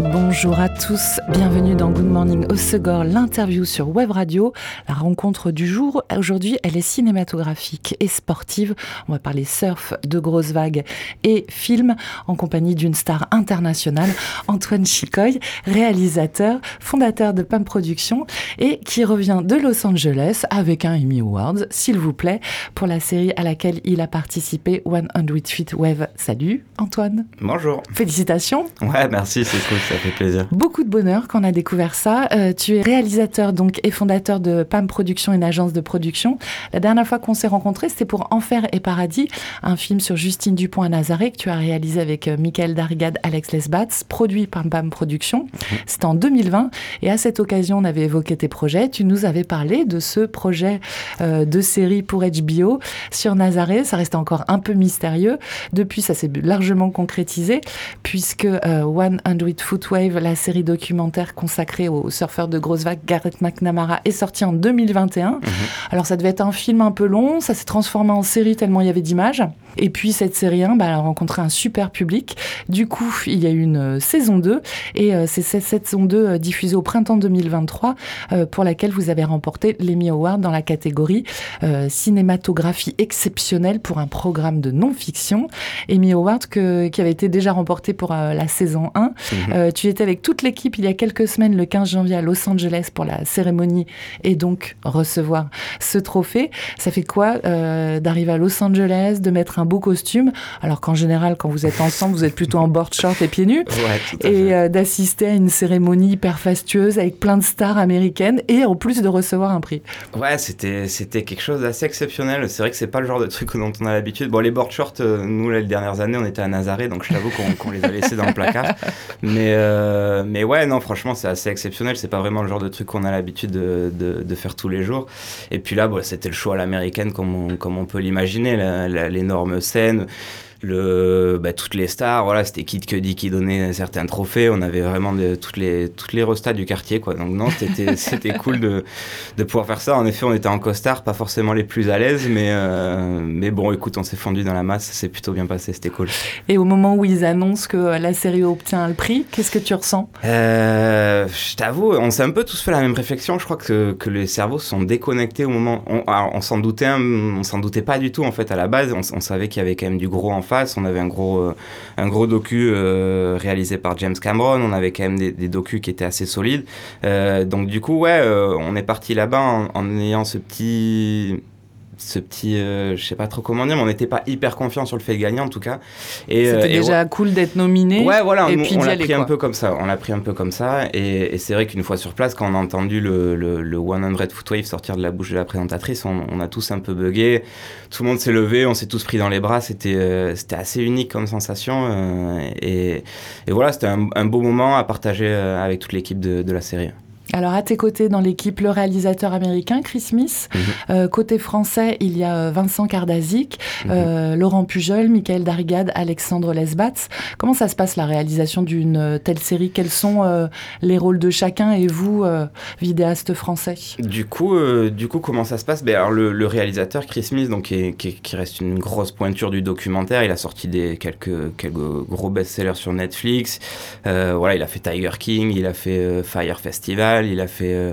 Bonjour à tous, bienvenue dans Good Morning au Segor, l'interview sur Web Radio. La rencontre du jour, aujourd'hui, elle est cinématographique et sportive. On va parler surf, de grosses vagues et films en compagnie d'une star internationale, Antoine Chicoy, réalisateur, fondateur de PAM Productions et qui revient de Los Angeles avec un Emmy Awards, s'il vous plaît, pour la série à laquelle il a participé, 100 Feet Wave. Salut Antoine. Bonjour. Félicitations. Ouais, merci, c'est cool ça fait plaisir. Beaucoup de bonheur qu'on a découvert ça. Euh, tu es réalisateur donc et fondateur de PAM Production, une agence de production. La dernière fois qu'on s'est rencontrés, c'était pour Enfer et Paradis, un film sur Justine Dupont à Nazaré que tu as réalisé avec euh, Michael Darigade, Alex Lesbats, produit par PAM Production. Mhm. C'était en 2020 et à cette occasion, on avait évoqué tes projets. Tu nous avais parlé de ce projet euh, de série pour HBO sur Nazaré. Ça restait encore un peu mystérieux. Depuis, ça s'est largement concrétisé puisque One 100 Foot Wave, la série documentaire consacrée au surfeur de grosses vagues Garrett McNamara, est sortie en 2021. Mhm. Alors ça devait être un film un peu long, ça s'est transformé en série tellement il y avait d'images. Et puis cette série 1 bah, a rencontré un super public. Du coup, il y a eu une euh, saison 2 et euh, c'est cette saison 2 euh, diffusée au printemps 2023 pour laquelle vous avez remporté l'Emmy Award dans la catégorie cinématographie exceptionnelle pour un programme de non-fiction. Emmy Award que, qui avait été déjà remporté pour la saison 1. Mhm. Tu étais avec toute l'équipe il y a quelques semaines, le 15 janvier à Los Angeles pour la cérémonie et donc recevoir ce trophée. Ça fait quoi d'arriver à Los Angeles, de mettre un beau costume, alors qu'en général, quand vous êtes ensemble, vous êtes plutôt en board short et pieds nus, et euh, d'assister à une cérémonie hyper fastueuse avec plein de stars américaines et en plus de recevoir un prix. Ouais, c'était c'était quelque chose d'assez exceptionnel. C'est vrai que c'est pas le genre de truc dont on a l'habitude. Bon, les board shorts, euh, nous les dernières années, on était à Nazaré, donc je t'avoue qu'on les a laissés dans le placard. Mais euh, mais ouais, non, franchement, c'est assez exceptionnel. C'est pas vraiment le genre de truc qu'on a l'habitude de, de, faire tous les jours. Et puis là, bon, c'était le show à l'américaine comme on, comme on peut l'imaginer, l'énorme scène le, bah, toutes les stars, voilà, c'était Kid Cudi qui donnait certains trophées. On avait vraiment de, toutes les toutes les restas du quartier, quoi. Donc non, c'était c'était cool de, de pouvoir faire ça. En effet, on était en costard, pas forcément les plus à l'aise, mais euh, mais bon, écoute, on s'est fondu dans la masse, c'est plutôt bien passé, c'était cool. Et au moment où ils annoncent que la série obtient le prix, qu'est-ce que tu ressens? Euh, Je t'avoue, on s'est un peu tous fait la même réflexion. Je crois que que les cerveaux sont déconnectés au moment. On, on s'en doutait, on s'en doutait pas du tout en fait à la base. On, on savait qu'il y avait quand même du gros en on avait un gros, euh, un gros docu euh, réalisé par James Cameron. On avait quand même des, des docus qui étaient assez solides. Euh, donc du coup, ouais, on est parti là-bas en, ayant ce petit ce petit, euh, je sais pas trop comment dire, mais on n'était pas hyper confiant sur le fait de gagner en tout cas. Et c'était déjà cool d'être nominé. Ouais, voilà, et on, puis on l'a pris un peu comme ça. On l'a pris un peu comme ça, et, c'est vrai qu'une fois sur place, quand on a entendu le, le, le 100 Footwave sortir de la bouche de la présentatrice, on, a tous un peu bugué. Tout le monde s'est levé, on s'est tous pris dans les bras. C'était euh, c'était assez unique comme sensation, euh, et, et, voilà, c'était un, un, beau moment à partager avec toute l'équipe de, de la série. Alors à tes côtés dans l'équipe, le réalisateur américain Chris Smith. Mhm. Euh, côté français, il y a euh, Vincent Kardazik, mhm. euh, Laurent Pujol, Michael Darigade, Alexandre Lesbats. Comment ça se passe la réalisation d'une telle série? Quels sont les rôles de chacun et vous, vidéaste français? Du coup, du coup, comment ça se passe? Ben, alors, le, réalisateur Chris Smith, donc qui, qui, reste une grosse pointure du documentaire, il a sorti des quelques quelques gros best-sellers sur Netflix. voilà, il a fait Tiger King, il a fait Fire Festival il a fait euh,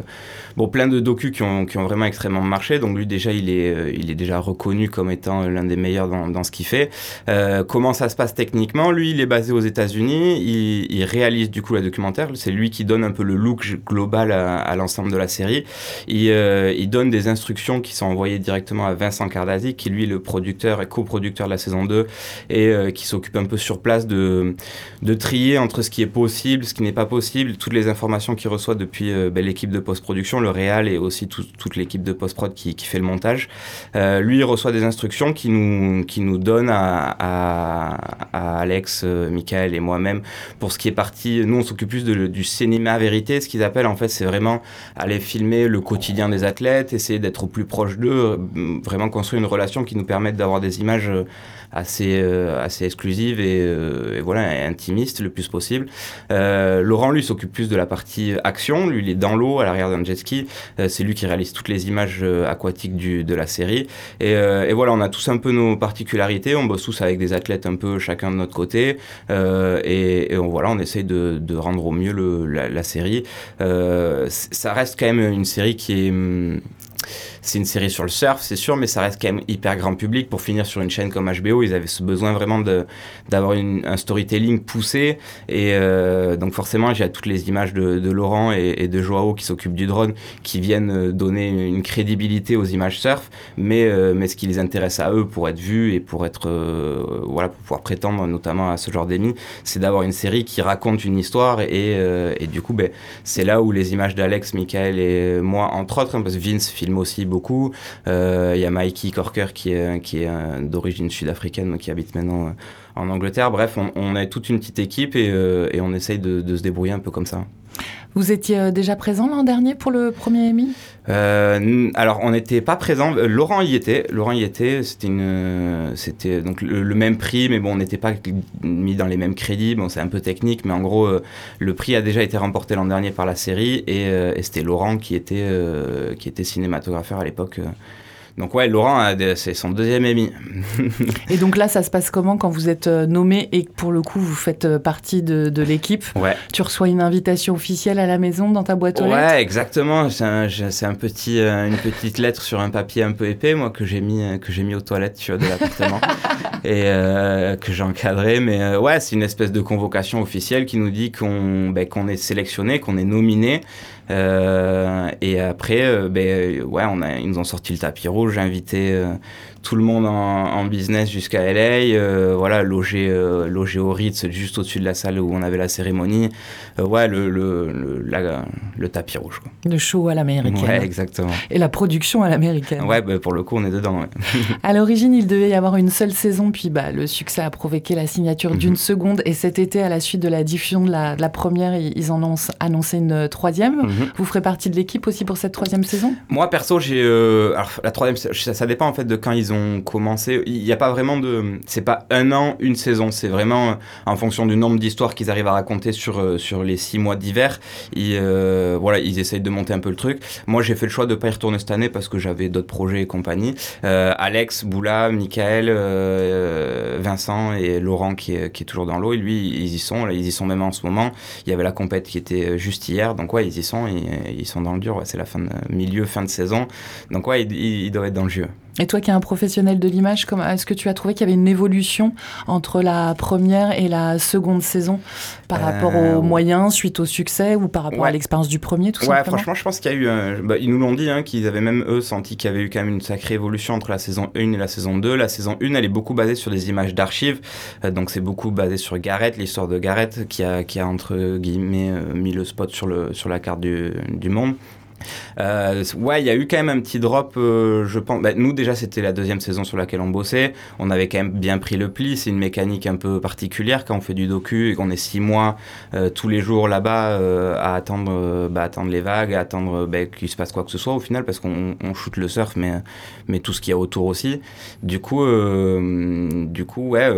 bon, plein de docus qui ont, vraiment extrêmement marché. Donc lui déjà, il est, euh, déjà reconnu comme étant l'un des meilleurs dans, ce qu'il fait. Euh, comment ça se passe techniquement? Lui, il est basé aux États-Unis. Il, réalise du coup la documentaire. C'est lui qui donne un peu le look global à, l'ensemble de la série. Il, donne des instructions qui sont envoyées directement à Vincent Cardazzi, qui lui le producteur et coproducteur de la saison 2 et qui s'occupe un peu sur place de trier entre ce qui est possible, ce qui n'est pas possible, toutes les informations qu'il reçoit depuis ben, l'équipe de post-production, le réal et aussi toute l'équipe de post-prod qui, fait le montage. lui, il reçoit des instructions qui nous, qui nous donnent à, Alex, Michael et moi-même pour ce qui est parti. Nous, on s'occupe plus du cinéma vérité, ce qu'ils appellent en fait, c'est vraiment aller filmer le quotidien des athlètes, essayer d'être au plus proche d'eux, vraiment construire une relation qui nous permette d'avoir des images assez, euh, assez exclusive et, euh, voilà, intimiste le plus possible. Euh, Laurent, lui, s'occupe plus de la partie action. Est dans l'eau, à l'arrière d'un jet ski. c'est lui qui réalise toutes les images aquatiques du, de la série. Et, et, voilà, on a tous un peu nos particularités. On bosse tous avec des athlètes un peu chacun de notre côté. et, on, voilà, on essaye de, rendre au mieux la, série. ça reste quand même une série qui est hum, c'est une série sur le surf, c'est sûr, mais ça reste quand même hyper grand public. Pour finir sur une chaîne comme HBO, ils avaient ce besoin vraiment d'avoir un storytelling poussé. Et euh, donc forcément, j'ai toutes les images de, Laurent et, de Joao qui s'occupent du drone, qui viennent euh, donner une crédibilité aux images surf. Mais, euh, mais ce qui les intéresse à eux pour être vus et pour être voilà pour pouvoir prétendre notamment à ce genre d'émis, c'est d'avoir une série qui raconte une histoire. Et, et du coup, ben, c'est là où les images d'Alex, Michael et moi, entre autres, hein, parce que Vince filme aussi beaucoup beaucoup. Euh, il y a Mikey Corker qui est, euh, d'origine sud-africaine, qui habite maintenant euh, en Angleterre. Bref, on, on, a toute une petite équipe et, on essaye de, se débrouiller un peu comme ça. Vous étiez déjà présent l'an dernier pour le premier Emmy? Euh, Alors, on n'était pas présent. Laurent y était. Laurent y était. C'était donc le, même prix, mais bon, on n'était pas mis dans les mêmes crédits. Bon, c'est un peu technique, mais en gros, le prix a déjà été remporté l'an dernier par la série et, et c'était Laurent qui était, qui était cinématographeur à l'époque. Donc ouais, Laurent, c'est son deuxième ami. et donc là, ça se passe comment quand vous êtes euh, nommé et que pour le coup, vous faites euh, partie de, de l'équipe? Ouais. Tu reçois une invitation officielle à la maison dans ta boîte aux lettres? Ouais, exactement. C'est un, un, petit, euh, une petite lettre sur un papier un peu épais, moi, que j'ai mis, que j'ai mis aux toilettes tu vois, de l'appartement et que j'ai encadré. Mais ouais, c'est une espèce de convocation officielle qui nous dit qu'on ben, est sélectionné, qu'on est nominé. Euh, et après, euh, ben, ouais, on a, ils nous ont sorti le tapis rouge, j'ai invité euh, tout le monde en, business jusqu'à LA, euh, voilà, logé, euh, logé au Ritz, juste au-dessus de la salle où on avait la cérémonie. Euh, ouais, le, le, le, tapis rouge. Quoi. Le show à l'américaine. Ouais, exactement. Et la production à l'américaine. Ouais, bah, pour le coup, on est dedans. à l'origine, il devait y avoir une seule saison, puis bah, le succès a provoqué la signature d'une mhm. seconde. Et cet été, à la suite de la diffusion de la, de la première, ils en ont annoncé une troisième. Mhm. Vous ferez partie de l'équipe aussi pour cette troisième saison? Moi, perso, j'ai. alors, la troisième, ça, ça dépend en fait de quand ils ont commencé. Il n'y a pas vraiment de. C'est pas un an, une saison. C'est vraiment euh, en fonction du nombre d'histoires qu'ils arrivent à raconter sur, euh, sur les six mois d'hiver. Euh, voilà, ils essayent de monter un peu le truc. Moi, j'ai fait le choix de ne pas y retourner cette année parce que j'avais d'autres projets et compagnie. Alex, Boula, Michael, Vincent et Laurent qui est, qui est toujours dans l'eau. Et lui, ils y sont. Là, ils y sont même en ce moment. Il y avait la compète qui était juste hier. Donc, ouais, ils y sont. Ils, ils sont dans le dur. c'est la fin de, milieu, fin de saison. Donc, ouais, ils, ils doivent être dans le jeu. Et toi qui es un professionnel de l'image, est-ce que tu as trouvé qu'il y avait une évolution entre la première et la seconde saison par rapport aux euh, moyens suite au succès ou par rapport à l'expérience du premier tout Ouais, franchement, je pense qu'il y a eu. Bah, ils nous l'ont dit, hein, qu'ils avaient même eux senti qu'il y avait eu quand même une sacrée évolution entre la saison 1 et la saison 2. La saison 1, elle est beaucoup basée sur des images d'archives. Euh, donc c'est beaucoup basé sur Gareth, l'histoire de Gareth, qui a, qui a entre guillemets euh, mis le spot sur, le, sur la carte du, du monde. Euh, ouais, il y a eu quand même un petit drop, euh, je pense. Bah, nous, déjà, c'était la deuxième saison sur laquelle on bossait. On avait quand même bien pris le pli. C'est une mécanique un peu particulière quand on fait du docu et qu'on est six mois euh, tous les jours là-bas à attendre, bah, attendre les vagues, à attendre bah, qu'il se passe quoi que ce soit au final, parce qu'on on shoot le surf, mais, mais tout ce qu'il y a autour aussi. Du coup, du coup ouais,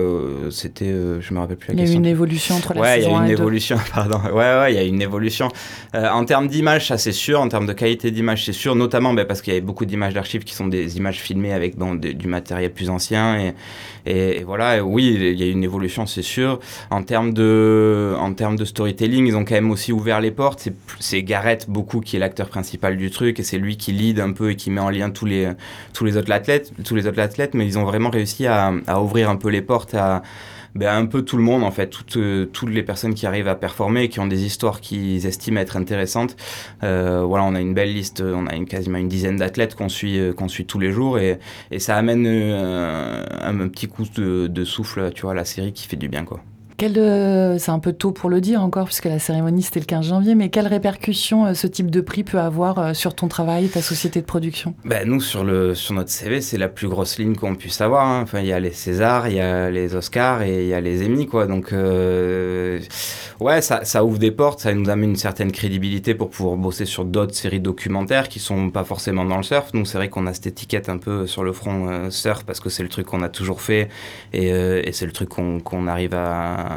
c'était. je me rappelle plus la question. Il y a eu une évolution entre la ouais, saison 1 et Ouais, il y a une évolution, pardon. Ouais, ouais, il y a une évolution. en termes d'image, ça c'est sûr. En termes de qualité d'image, c'est sûr, notamment ben, parce qu'il y avait beaucoup d'images d'archives qui sont des images filmées avec du matériel plus ancien. Et, et, voilà, oui, il y a une évolution, c'est sûr. En termes, de, en termes de storytelling, ils ont quand même aussi ouvert les portes. C'est Gareth, beaucoup, qui est l'acteur principal du truc, et c'est lui qui lead un peu et qui met en lien tous les, tous les autres athlètes, tous les autres athlètes, mais ils ont vraiment réussi à, à ouvrir un peu les portes à ben, un peu tout le monde en fait, toutes, euh, toutes les personnes qui arrivent à performer, qui ont des histoires qu'ils estiment être intéressantes. Euh, voilà, on a une belle liste, on a quasiment une dizaine d'athlètes qu'on suit, euh, qu'on suit tous les jours et, et ça amène un, petit coup de, de, souffle, tu vois, à la série qui fait du bien quoi. Euh, c'est un peu tôt pour le dire encore, puisque la cérémonie c'était le 15 janvier, mais quelles répercussions euh, ce type de prix peut avoir euh, sur ton travail, ta société de production? Ben, Nous, sur, le, sur notre CV, c'est la plus grosse ligne qu'on puisse avoir. Hein. Enfin, il y a les Césars, il y a les Oscars et il y a les Emmy, quoi. Donc, ouais, ça, ouvre des portes, ça nous amène une certaine crédibilité pour pouvoir bosser sur d'autres séries documentaires qui sont pas forcément dans le surf. Nous, c'est vrai qu'on a cette étiquette un peu sur le front surf parce que c'est le truc qu'on a toujours fait et c'est le truc qu'on arrive à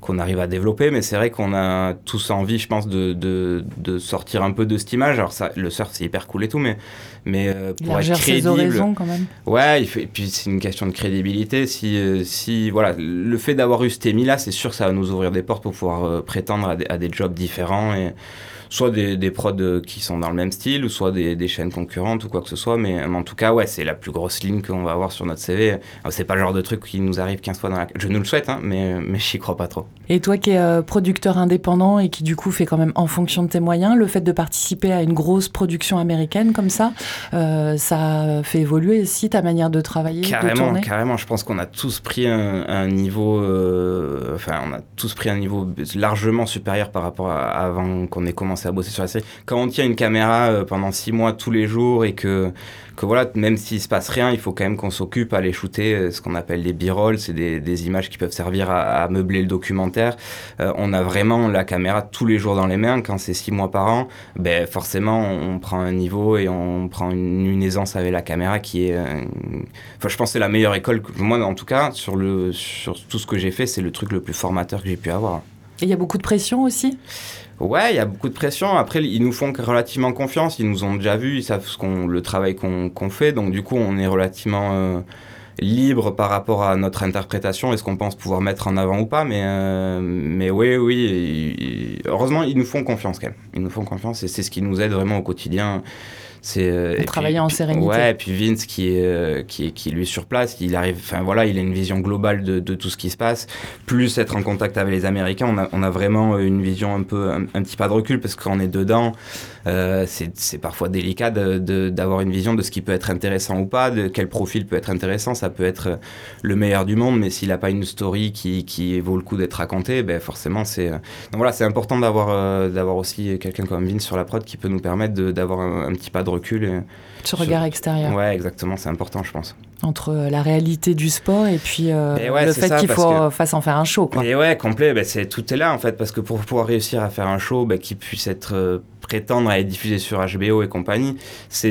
qu'on arrive à développer, mais c'est vrai qu'on a tous envie, je pense, de, de, sortir un peu de cette image. Alors ça, le surf, c'est hyper cool et tout, mais, mais euh, pour être crédible, quand même. Ouais, et puis c'est une question de crédibilité. Si, euh, si voilà, le fait d'avoir eu cette émis là, c'est sûr que ça va nous ouvrir des portes pour pouvoir euh, prétendre à des, à des, jobs différents et soit des, des prods euh, qui sont dans le même style, ou soit des, des, chaînes concurrentes ou quoi que ce soit. Mais, en tout cas, ouais, c'est la plus grosse ligne qu'on va avoir sur notre CV. C'est pas le genre de truc qui nous arrive 15 fois dans la. Je nous le souhaite, hein, mais, mais j'y crois pas trop. Et toi qui es euh, producteur indépendant et qui du coup fait quand même en fonction de tes moyens, le fait de participer à une grosse production américaine comme ça, euh, ça fait évoluer aussi ta manière de travailler Carrément, carrément. Je pense qu'on a tous pris un, un niveau. enfin, on a tous pris un niveau largement supérieur par rapport à avant qu'on ait commencé à bosser sur la série. Quand on tient une caméra euh, pendant six mois tous les jours et que, que voilà, même s'il se passe rien, il faut quand même qu'on s'occupe à aller shooter euh, ce qu'on appelle les b-rolls, c'est des, des, images qui peuvent servir à, meubler le documentaire. Euh, on a vraiment la caméra tous les jours dans les mains. Quand c'est six mois par an, ben forcément on prend un niveau et on prend une, aisance avec la caméra qui est, enfin je pense c'est la meilleure école. Moi en tout cas sur le sur tout ce que j'ai fait, c'est le truc le plus formateur que j'ai pu avoir. Et il y a beaucoup de pression aussi? Ouais, il y a beaucoup de pression. Après, ils nous font relativement confiance. Ils nous ont déjà vus, ils savent ce qu'on, le travail qu'on, fait. Donc, du coup, on est relativement euh, libre par rapport à notre interprétation et ce qu'on pense pouvoir mettre en avant ou pas. Mais, euh, mais oui, oui. heureusement, ils nous font confiance quand même. Ils nous font confiance et c'est ce qui nous aide vraiment au quotidien. C'est euh, travailler en sérénité. Ouais, et puis Vince qui est, euh, qui lui sur place, il arrive, enfin voilà, il a une vision globale de, de, tout ce qui se passe, plus être en contact avec les Américains, on a, on a vraiment une vision un peu un, petit pas de recul parce qu'on est dedans, euh, c'est parfois délicat d'avoir une vision de ce qui peut être intéressant ou pas, de quel profil peut être intéressant, ça peut être le meilleur du monde, mais s'il n'a pas une story qui, qui vaut le coup d'être racontée, ben forcément c'est donc voilà, c'est important d'avoir d'avoir aussi quelqu'un comme Vince sur la prod qui peut nous permettre d'avoir un, un petit pas de recul. Et, Ce regard extérieur. Ouais, exactement, c'est important, je pense. Entre euh, la réalité du sport et puis euh, le fait qu'il faut que... fasse en faire un show. Quoi. Et ouais, complet, bah, c'est, tout est là en fait, parce que pour pouvoir réussir à faire un show bah, qui puisse être euh, prétendre à être diffusé sur HBO et compagnie, c'est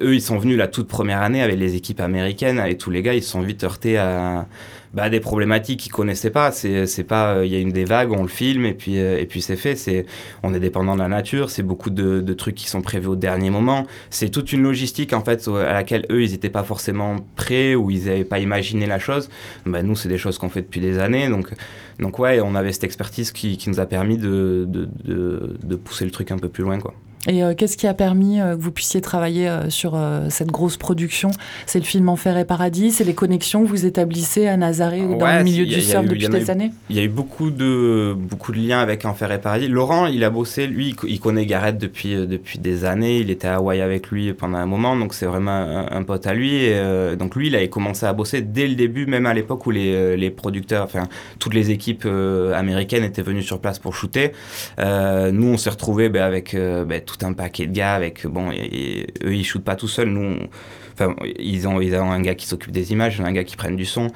eux ils sont venus la toute première année avec les équipes américaines et tous les gars ils se sont vite heurtés à bah, des problématiques qu'ils connaissaient pas. C'est, c'est pas, il y a une des vagues, on le filme et puis euh, et puis c'est fait. C'est, on est dépendant de la nature. C'est beaucoup de, de, trucs qui sont prévus au dernier moment. C'est toute une logistique en fait à laquelle eux ils n'étaient pas forcément prêts ou ils n'avaient pas imaginé la chose. Bah, nous c'est des choses qu'on fait depuis des années. Donc donc ouais, on avait cette expertise qui, qui nous a permis de, de, de, de pousser le truc un peu plus loin quoi. Et euh, qu'est-ce qui a permis euh, que vous puissiez travailler euh, sur cette grosse production? C'est le film Enfer et Paradis C'est les connexions que vous établissez à Nazaré ou dans le milieu du surf depuis des années? Il y a eu beaucoup de, beaucoup de liens avec Enfer et Paradis. Laurent, il a bossé, lui, il connaît Gareth depuis, depuis des années. Il était à Hawaï avec lui pendant un moment, donc c'est vraiment un, pote à lui. Et, donc lui, il avait commencé à bosser dès le début, même à l'époque où les, les producteurs, enfin, toutes les équipes américaines étaient venues sur place pour shooter. nous, on s'est retrouvés ben, avec ben, tout un paquet de gars avec bon et, eux ils shootent pas tout seuls. Nous Ils ont, ils ont un gars qui s'occupe des images, un gars qui prenne du son.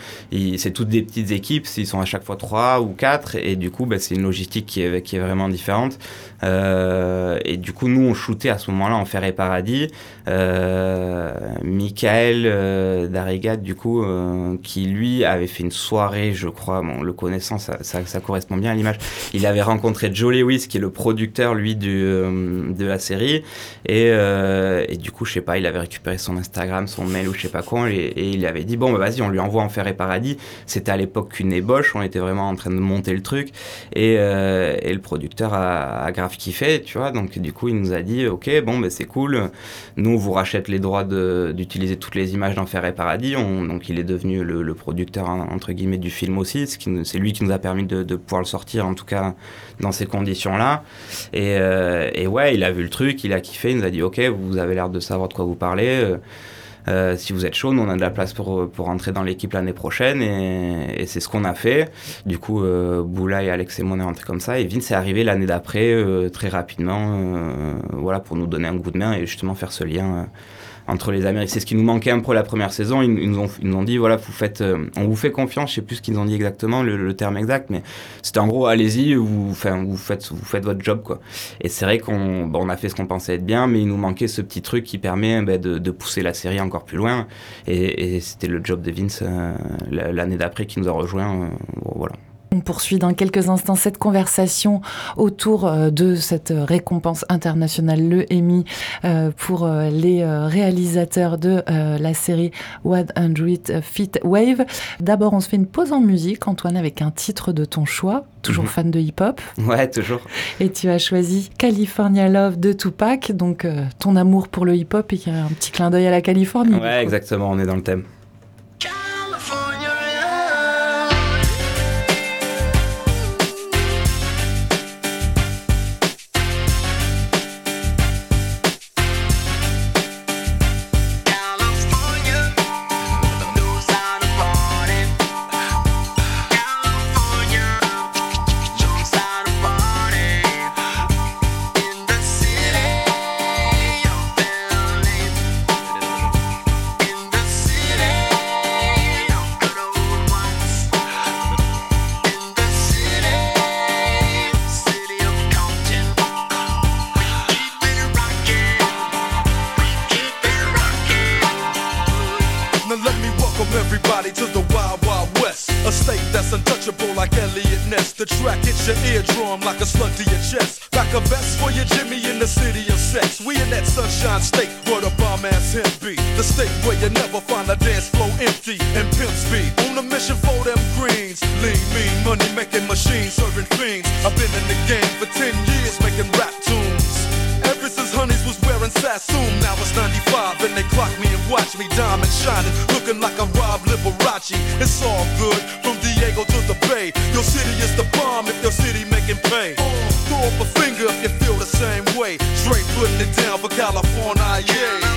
C'est toutes des petites équipes, ils sont à chaque fois trois ou quatre, et du coup, bah, c'est une logistique qui est, vraiment différente. Euh, et du coup, nous, on shootait à ce moment-là en Fer et Paradis. Euh, Michael euh, du coup, euh, qui lui avait fait une soirée, je crois, bon, le connaissant, ça, correspond bien à l'image. Il avait rencontré Joe Lewis, qui est le producteur, lui, de la série. Et, et du coup, je sais pas, il avait récupéré son Instagram son mail ou je sais pas quoi, et, il avait dit bon bah vas-y on lui envoie Enfer et Paradis. C'était à l'époque qu'une ébauche, on était vraiment en train de monter le truc et, euh, et le producteur a, grave kiffé, tu vois. Donc du coup il nous a dit ok bon bah c'est cool, nous on vous rachète les droits d'utiliser toutes les images d'Enfer et Paradis. On, donc il est devenu le, producteur entre guillemets du film aussi, c'est lui qui nous a permis de, pouvoir le sortir en tout cas dans ces conditions là. Et, euh, et ouais il a vu le truc, il a kiffé, il nous a dit ok vous avez l'air de savoir de quoi vous parlez. Si vous êtes chaud, nous on a de la place pour, pour rentrer dans l'équipe l'année prochaine. Et, c'est ce qu'on a fait. Du coup, Boula et Alex et moi on est rentrés comme ça. Et Vince est arrivé l'année d'après, très rapidement, voilà, pour nous donner un coup de main et justement faire ce lien entre les Américains. C'est ce qui nous manquait un peu la première saison. Ils, nous, ont, ils nous, ont, dit voilà, vous faites, euh, on vous fait confiance. Je sais plus ce qu'ils ont dit exactement, le, terme exact, mais c'était en gros allez-y, vous, enfin, vous, faites, vous faites votre job. quoi. Et c'est vrai qu'on bon, on a fait ce qu'on pensait être bien, mais il nous manquait ce petit truc qui permet ben, de, de, pousser la série encore plus loin. Et, et c'était le job de Vince euh, l'année d'après qui nous a rejoint. Euh, voilà. On poursuit dans quelques instants cette conversation autour euh, de cette récompense internationale, le Emmy, euh, pour euh, les réalisateurs de la série 100 Feet Wave. D'abord, on se fait une pause en musique, Antoine, avec un titre de ton choix. Toujours mhm. fan de hip-hop. Ouais, toujours. Et tu as choisi California Love de Tupac, donc ton amour pour le hip-hop et un petit clin d'œil à la Californie. Ouais, exactement, on est dans le thème. fishing for them greens. Lean, mean, money making machine, serving fiends. I've been in the game for 10 years making rap tunes. Ever since honeys was wearing Sassoon, now it's 95 and they clock me and watch me diamond shining, looking like I'm Rob Liberace. It's all good from Diego to the Bay. Your city is the bomb if your city making pay. Throw up a finger if you feel the same way. Straight putting it down for California, yeah.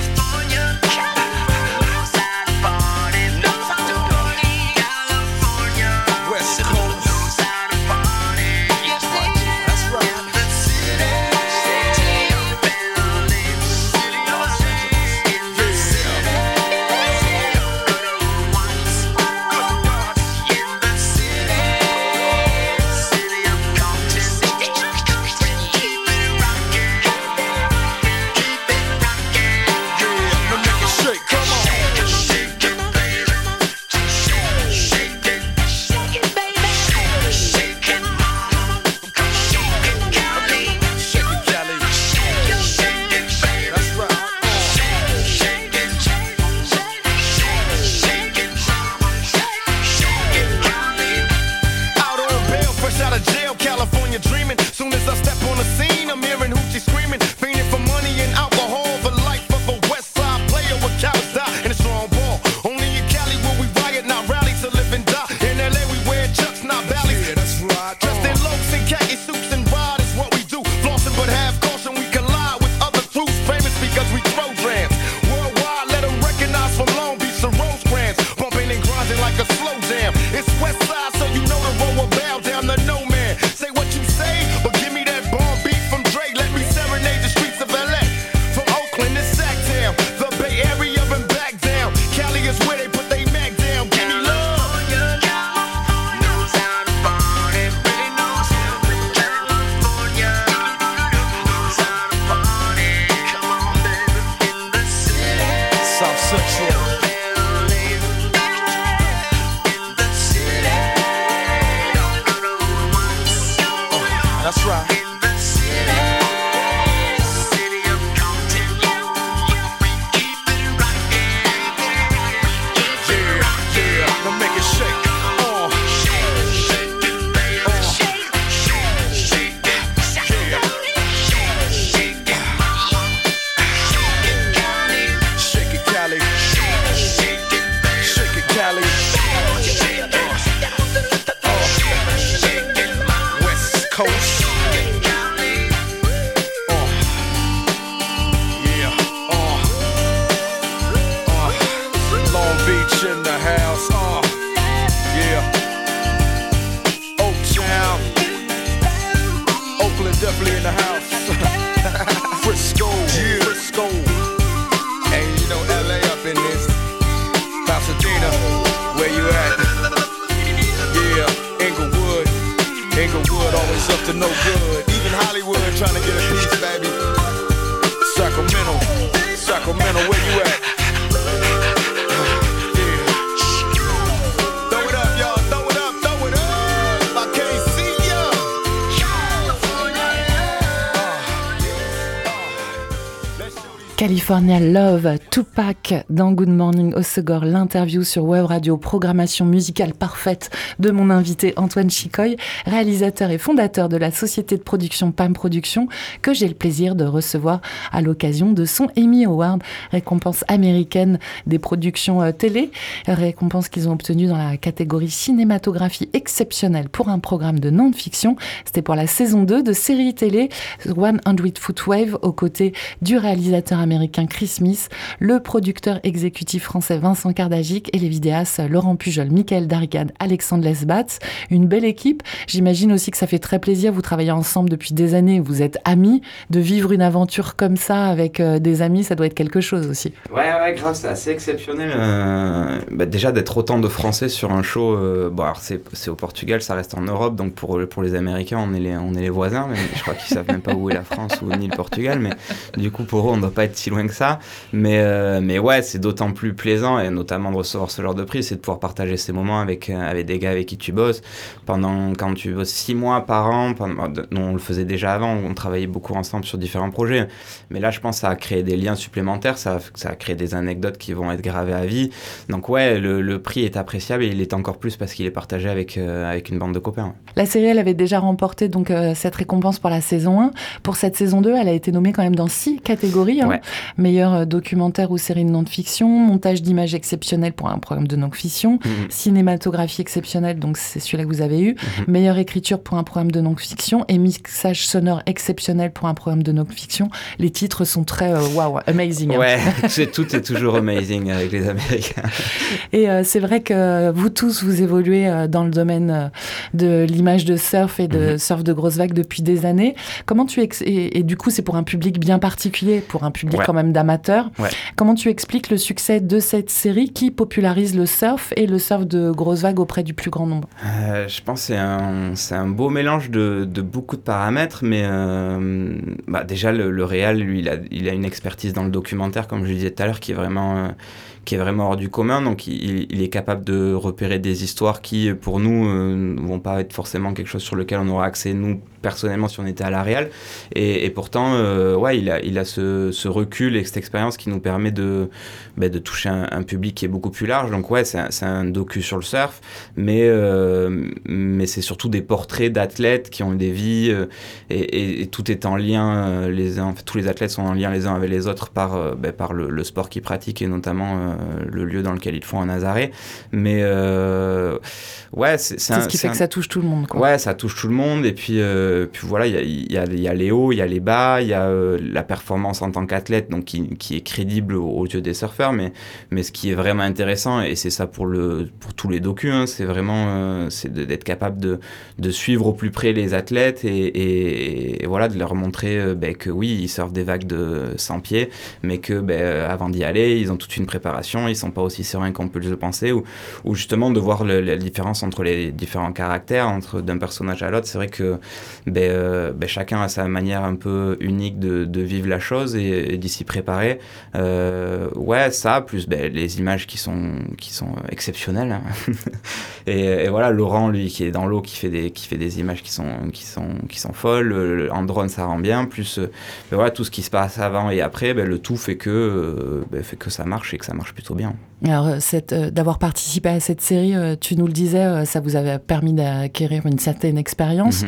In the house, uh, yeah. Oak Town, Oakland definitely in the house. Frisco, yeah. Frisco, and you know LA up in this. Pasadena, where you at? Yeah, Inglewood, Inglewood always up to no good. Even Hollywood trying to get a piece, baby. Sacramento, Sacramento, where you? California Love, Tupac dans Good Morning Osegor, l'interview sur Web Radio, programmation musicale parfaite de mon invité Antoine Chicoy, réalisateur et fondateur de la société de production PAM Production, que j'ai le plaisir de recevoir à l'occasion de son Emmy Award, récompense américaine des productions euh, télé, récompense qu'ils ont obtenue dans la catégorie cinématographie exceptionnelle pour un programme de non-fiction. C'était pour la saison 2 de série télé 100 Foot Wave aux côtés du réalisateur américain américain Chris Smith, le producteur exécutif français Vincent Cardagic et les vidéastes Laurent Pujol, Michael Dargad, Alexandre Lesbatz. Une belle équipe. J'imagine aussi que ça fait très plaisir. Vous travaillez ensemble depuis des années. Vous êtes amis. De vivre une aventure comme ça avec euh, des amis, ça doit être quelque chose aussi. Ouais, ouais, grave, c'est assez exceptionnel. Euh, bah, déjà d'être autant de Français sur un show. Euh, bon, alors c'est au Portugal, ça reste en Europe. Donc pour, les Américains, on est les, on est les voisins. Mais je crois qu'ils savent même pas où est la France ou ni le Portugal. Mais du coup, pour eux, on ne doit pas être si loin que ça. Mais, euh, mais ouais, c'est d'autant plus plaisant, et notamment de recevoir ce genre de prix, c'est de pouvoir partager ces moments avec, euh, avec des gars avec qui tu bosses. Pendant, quand tu bosses six mois par an, pendant, on le faisait déjà avant, on travaillait beaucoup ensemble sur différents projets. Mais là, je pense que ça a créé des liens supplémentaires, ça, ça a créé des anecdotes qui vont être gravées à vie. Donc ouais, le, le prix est appréciable et il est encore plus parce qu'il est partagé avec, euh, avec une bande de copains. La série, elle avait déjà remporté donc cette récompense pour la saison 1. Pour cette saison 2, elle a été nommée quand même dans six catégories. Hein. Ouais meilleur euh, documentaire ou série de non-fiction, montage d'images exceptionnelles pour un programme de non-fiction, mhm. cinématographie exceptionnelle, donc c'est celui-là que vous avez eu, mhm. meilleure écriture pour un programme de non-fiction et mixage sonore exceptionnel pour un programme de non-fiction. Les titres sont très euh, wow, amazing. Hein. Ouais, tout est toujours amazing avec les Américains. Et euh, c'est vrai que vous tous, vous évoluez dans le domaine de l'image de surf et de mhm. surf de grosses vagues depuis des années. Comment tu et, et, du coup, c'est pour un public bien particulier, pour un public quand même d'amateurs. Comment tu expliques le succès de cette série qui popularise le surf et le surf de grosses vagues auprès du plus grand nombre? Euh, Je pense que c'est un, un, beau mélange de, de, beaucoup de paramètres, mais euh, bah déjà le, le réal, lui, il a, il a, une expertise dans le documentaire, comme je disais tout à l'heure, qui est vraiment... Euh, qui est vraiment hors du commun. Donc, il, est capable de repérer des histoires qui, pour nous, ne vont pas être forcément quelque chose sur lequel on aura accès, nous, personnellement si on était à la Real. Et, pourtant, euh, ouais, il a, il a ce, recul et cette expérience qui nous permet de, bah, de toucher un, public qui est beaucoup plus large. Donc ouais, c'est un, docu sur le surf, mais, euh, mais c'est surtout des portraits d'athlètes qui ont des vies euh, et, tout est en lien, les tous les athlètes sont en lien les uns avec les autres par, bah, par le, sport qu'ils pratiquent et notamment le lieu dans lequel ils font un Nazaré. Mais ouais, c'est ce qui fait que ça touche tout le monde. Quoi. Ouais, ça touche tout le monde et puis euh, puis voilà, il y a, y, a, les hauts, il y a les bas, il y a euh, la performance en tant qu'athlète, donc qui, qui, est crédible aux, yeux des surfeurs, mais, mais ce qui est vraiment intéressant, et c'est ça pour, le, pour tous les docus, hein, c'est vraiment euh, c'est d'être capable de, de, suivre au plus près les athlètes et, et, voilà, de leur montrer ben, que oui, ils surfent des vagues de 100 pieds, mais que ben, avant d'y aller, ils ont toute une préparation, ils sont pas aussi sereins qu'on peut le penser, ou, justement de voir la différence entre les différents caractères, entre d'un personnage à l'autre. C'est vrai que ben, euh, ben, chacun a sa manière un peu unique de, vivre la chose et, d'y s'y préparer. Euh, ouais, ça, plus ben, les images qui sont, qui sont exceptionnelles. Et, voilà, Laurent, lui, qui est dans l'eau, qui, fait des, qui fait des images qui sont, qui sont, qui sont folles. En drone, ça rend bien. Plus tout ce qui se passe avant et après, le tout fait que, euh, fait que ça marche et que ça marche plutôt bien. Alors, d'avoir participé à cette série, tu nous le disais, ça vous avait permis d'acquérir une certaine expérience. Mm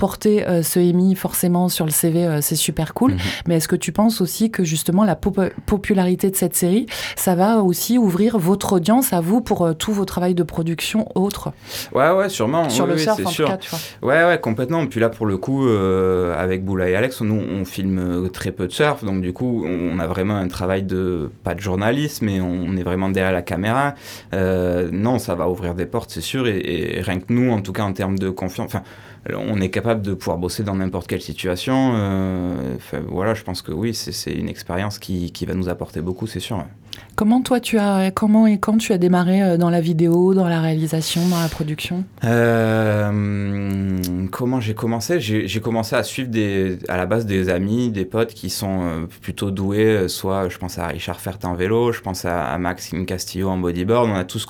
porter euh, ce Emmy forcément sur le CV, euh, c'est super cool. Mhm. Mais est-ce que tu penses aussi que justement la popularité de cette série, ça va aussi ouvrir votre audience à vous pour euh, tout vos travaux de production autres Ouais, ouais, sûrement. Sur le surf, en sûr. tout cas, tu vois. Ouais, ouais, complètement. Puis là, pour le coup, avec Boula et Alex, nous, on filme très peu de surf. Donc, du coup, on a vraiment un travail de, pas de journalisme, mais on est vraiment derrière la caméra. Euh, non, ça va ouvrir des portes, c'est sûr, et, rien que nous, en tout cas en termes de confiance, on est capable de pouvoir bosser dans n'importe quelle situation. Euh, voilà, je pense que oui, c'est une expérience qui, qui va nous apporter beaucoup, c'est sûr. Comment toi tu as comment et quand tu as démarré euh, dans la vidéo, dans la réalisation, dans la production? Euh, comment j'ai commencé? J'ai commencé à suivre des, à la base des amis, des potes qui sont euh, plutôt doués. Soit je pense à Richard Fert en vélo, je pense à, Maxime Castillo en bodyboard. On a tous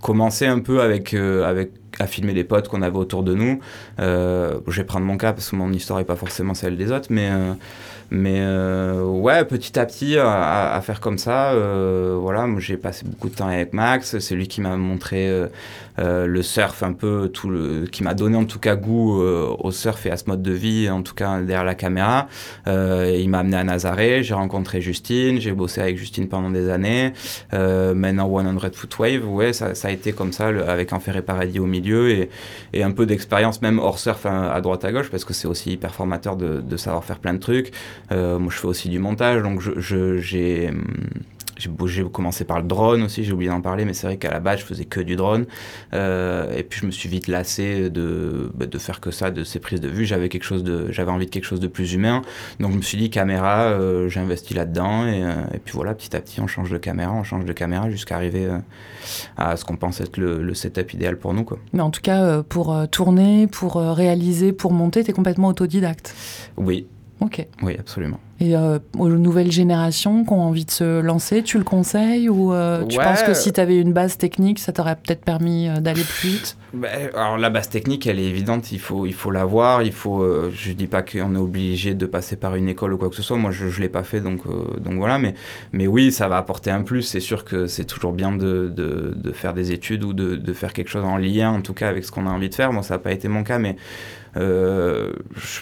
commencé un peu avec, avec à filmer les potes qu'on avait autour de nous. Euh, je vais prendre mon cas parce que mon histoire n'est pas forcément celle des autres, mais mais euh, ouais, petit à petit, à, à- faire comme ça, euh, voilà, j'ai passé beaucoup de temps avec Max, c'est lui qui m'a montré euh, euh, le surf un peu, tout le, qui m'a donné en tout cas goût euh, au surf et à ce mode de vie, en tout cas derrière la caméra. Euh, il m'a amené à Nazaré, j'ai rencontré Justine, j'ai bossé avec Justine pendant des années. Maintenant 100 Foot Wave, ouais, ça, ça a été comme ça, avec Enfer et Paradis au milieu et, et un peu d'expérience même hors surf hein, à droite à gauche parce que c'est aussi hyper formateur de, de savoir faire plein de trucs. Euh, moi je fais aussi du montage donc j'ai. j'ai commencé par le drone aussi, j'ai oublié d'en parler, mais c'est vrai qu'à la base, je faisais que du drone. Euh, et puis, je me suis vite lassé de, bah, de faire que ça, de ces prises de vue. J'avais quelque chose de, j'avais envie de quelque chose de plus humain. Donc, je me suis dit, caméra, euh, j'ai investi là-dedans. Et, euh, et puis voilà, petit à petit, on change de caméra, on change de caméra jusqu'à arriver à ce qu'on pense être le, le setup idéal pour nous. Quoi. Mais en tout cas, pour tourner, pour réaliser, pour monter, tu es complètement autodidacte. Oui, Ok. oui, absolument. Et euh, aux nouvelles générations qui ont envie de se lancer, tu le conseilles ou euh, tu Ouais. penses que si tu avais une base technique, ça t'aurait peut-être permis euh, d'aller plus vite? Ben, alors la base technique, elle est évidente, il faut, il faut l'avoir, il faut. euh, je dis pas qu'on est obligé de passer par une école ou quoi que ce soit. Moi, je, je l'ai pas fait, donc donc voilà. Mais mais oui, ça va apporter un plus. C'est sûr que c'est toujours bien de, de, de faire des études ou de, de faire quelque chose en lien, en tout cas avec ce qu'on a envie de faire. Moi, ça n'a pas été mon cas, mais euh,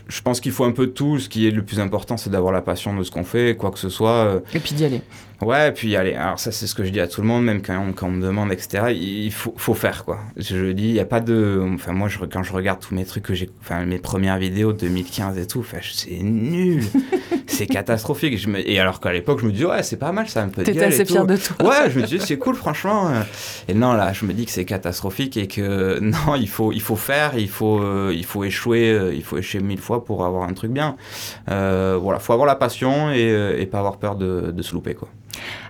je, pense qu'il faut un peu de tout. Ce qui est le plus important, c'est d'avoir la passion de ce qu'on fait, quoi que ce soit. euh, Et puis d'y aller. Ouais, et puis allez, alors ça c'est ce que je dis à tout le monde, même quand on, quand on me demande, etc. Il faut, faut faire quoi. Je dis, il n'y a pas de. Enfin, moi, je, quand je regarde tous mes trucs que j'ai. Enfin, mes premières vidéos de 2015 et tout, enfin, c'est nul. c'est catastrophique. Je me, et alors qu'à l'époque, je me dis, ouais, c'est pas mal ça, un peu de T'étais assez fier tout. de toi. Ouais, je me dis, c'est cool, franchement. euh. Et non, là, je me dis que c'est catastrophique et que non, il faut, il faut faire, il faut, euh, il faut échouer, euh, il faut échouer mille fois pour avoir un truc bien. Euh, voilà, faut avoir la passion et, et pas avoir peur de, de se louper, quoi.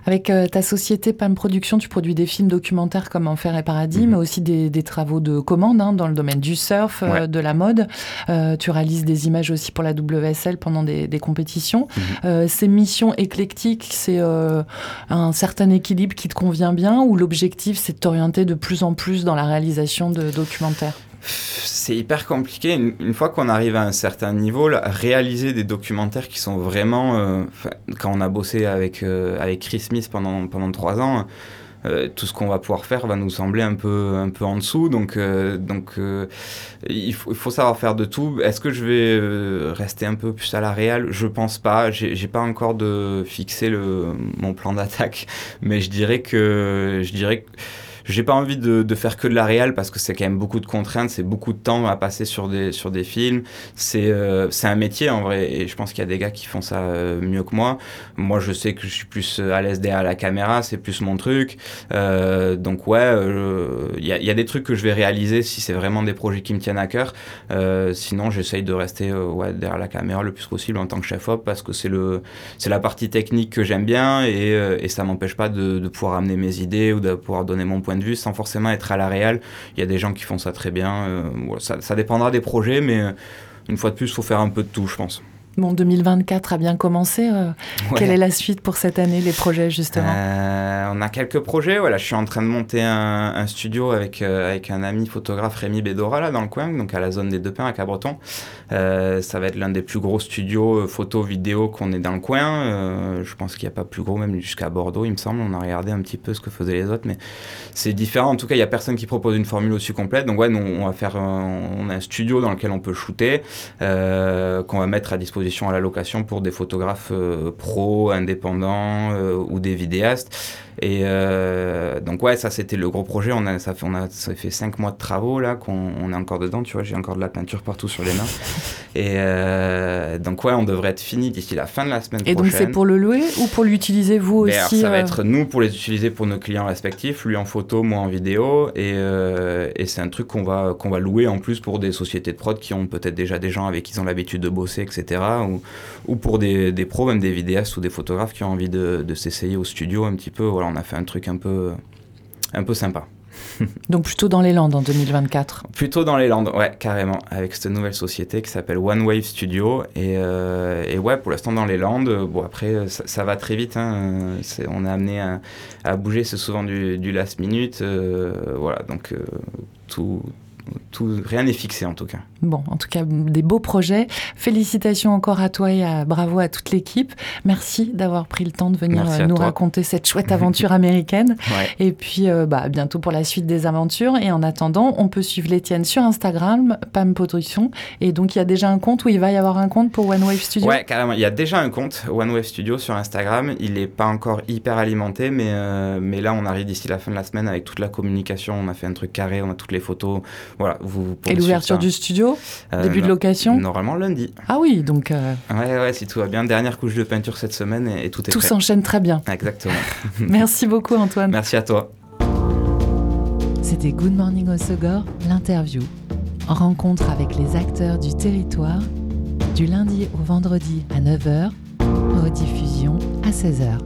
Avec euh, ta société PAM Production, tu produis des films documentaires comme Enfer et Paradis, Mhm. mais aussi des, des travaux de commande hein, dans le domaine du surf, euh, de la mode. Euh, tu réalises des images aussi pour la WSL pendant des, des compétitions. Mhm. Ces missions éclectiques, c'est un certain équilibre qui te convient bien ou l'objectif, c'est de t'orienter de plus en plus dans la réalisation de documentaires? C'est hyper compliqué. Une, fois qu'on arrive à un certain niveau, réaliser des documentaires qui sont vraiment. euh, quand on a bossé avec, euh, avec Chris Smith pendant, pendant trois ans, euh, tout ce qu'on va pouvoir faire va nous sembler un peu, un peu en dessous. Donc, euh, donc il, faut, savoir faire de tout. Est-ce que je vais rester un peu plus à la réal? Je pense pas. J'ai pas encore de fixé le, mon plan d'attaque, mais je dirais que. Je dirais que j'ai pas envie de, de faire que de la réal parce que c'est quand même beaucoup de contraintes, c'est beaucoup de temps à passer sur des, sur des films. C'est euh, un métier en vrai et je pense qu'il y a des gars qui font ça euh, mieux que moi. Moi je sais que je suis plus euh, à l'aise derrière la caméra, c'est plus mon truc. Euh, donc ouais, euh, il y, y a des trucs que je vais réaliser si c'est vraiment des projets qui me tiennent à cœur. Sinon j'essaye de rester ouais, derrière la caméra le plus possible en tant que chef-op parce que c'est la partie technique que j'aime bien et, et ça m'empêche pas de, de pouvoir amener mes idées ou de pouvoir donner mon point de vue sans forcément être à la réal. Il y a des gens qui font ça très bien. euh, ça, ça dépendra des projets, mais euh, une fois de plus, il faut faire un peu de tout, je pense. Bon, 2024 a bien commencé. euh, Ouais. Quelle est la suite pour cette année, les projets justement Euh, on a quelques projets. Voilà, je suis en train de monter un, un studio avec, euh, avec un ami photographe Rémi Bédora là dans le coin, donc à la zone des Deux Pins à Cabreton. Ça va être l'un des plus gros studios photo vidéo qu'on ait dans le coin. Je pense qu'il n'y a pas plus gros, même jusqu'à Bordeaux, il me semble. On a regardé un petit peu ce que faisaient les autres, mais c'est différent. En tout cas, il n'y a personne qui propose une formule aussi complète. Donc ouais, nous, on va faire, un- on a un studio dans lequel on peut shooter, qu'on va mettre à disposition à la location pour des photographes euh, pros, indépendants euh, ou des vidéastes. Et euh, donc ouais, ça c'était le gros projet. On a, ça, fait, on a, ça fait cinq mois de travaux là, qu'on on est encore dedans. Tu vois, j'ai encore de la peinture partout sur les mains. Et euh, donc ouais, on devrait être fini d'ici la fin de la semaine Et donc prochaine. c'est pour le louer ou pour l'utiliser vous alors, aussi ça va euh, être nous pour les utiliser pour nos clients respectifs, lui en photo, moi en vidéo, et, et c'est un truc qu'on va qu'on va louer en plus pour des sociétés de prod qui ont peut-être déjà des gens avec qui ils ont l'habitude de bosser, etc. Ou, ou pour des, des pros, même des vidéastes ou des photographes qui ont envie de, de s'essayer au studio un petit peu. Voilà, on a fait un truc un peu un peu sympa. Donc plutôt dans les Landes en 2024. Plutôt dans les Landes, ouais, carrément, avec cette nouvelle société qui s'appelle One Wave Studio. Et, euh, et ouais, pour l'instant dans les Landes, bon après, ça, ça va très vite. Hein, on est amené à, à bouger, c'est souvent du, du last minute. euh, voilà, donc euh, tout, tout, rien n'est fixé en tout cas. Bon, en tout cas, des beaux projets. Félicitations encore à toi et à, bravo à toute l'équipe. Merci d'avoir pris le temps de venir euh, nous toi. raconter cette chouette aventure américaine. Ouais. Et puis, euh, bah, bientôt pour la suite des aventures. Et en attendant, on peut suivre l'Étienne sur Instagram, Pam Production. Et donc, il y a déjà un compte où il va y avoir un compte pour One Wave Studio? Ouais, carrément. Il y a déjà un compte One Wave Studio sur Instagram. Il n'est pas encore hyper alimenté, mais, euh, mais là, on arrive d'ici la fin de la semaine avec toute la communication. On a fait un truc carré, on a toutes les photos. Voilà, vous, Et l'ouverture du studio, Euh, début de location. Normalement lundi. Ah oui, donc euh, Ouais, ouais, si tout va bien. Dernière couche de peinture cette semaine et, et tout est tout s'enchaîne très bien. Exactement. Merci beaucoup, Antoine. Merci à toi. C'était Good Morning Osogor, l'interview. Rencontre avec les acteurs du territoire, du lundi au vendredi à 9h, rediffusion à 16h.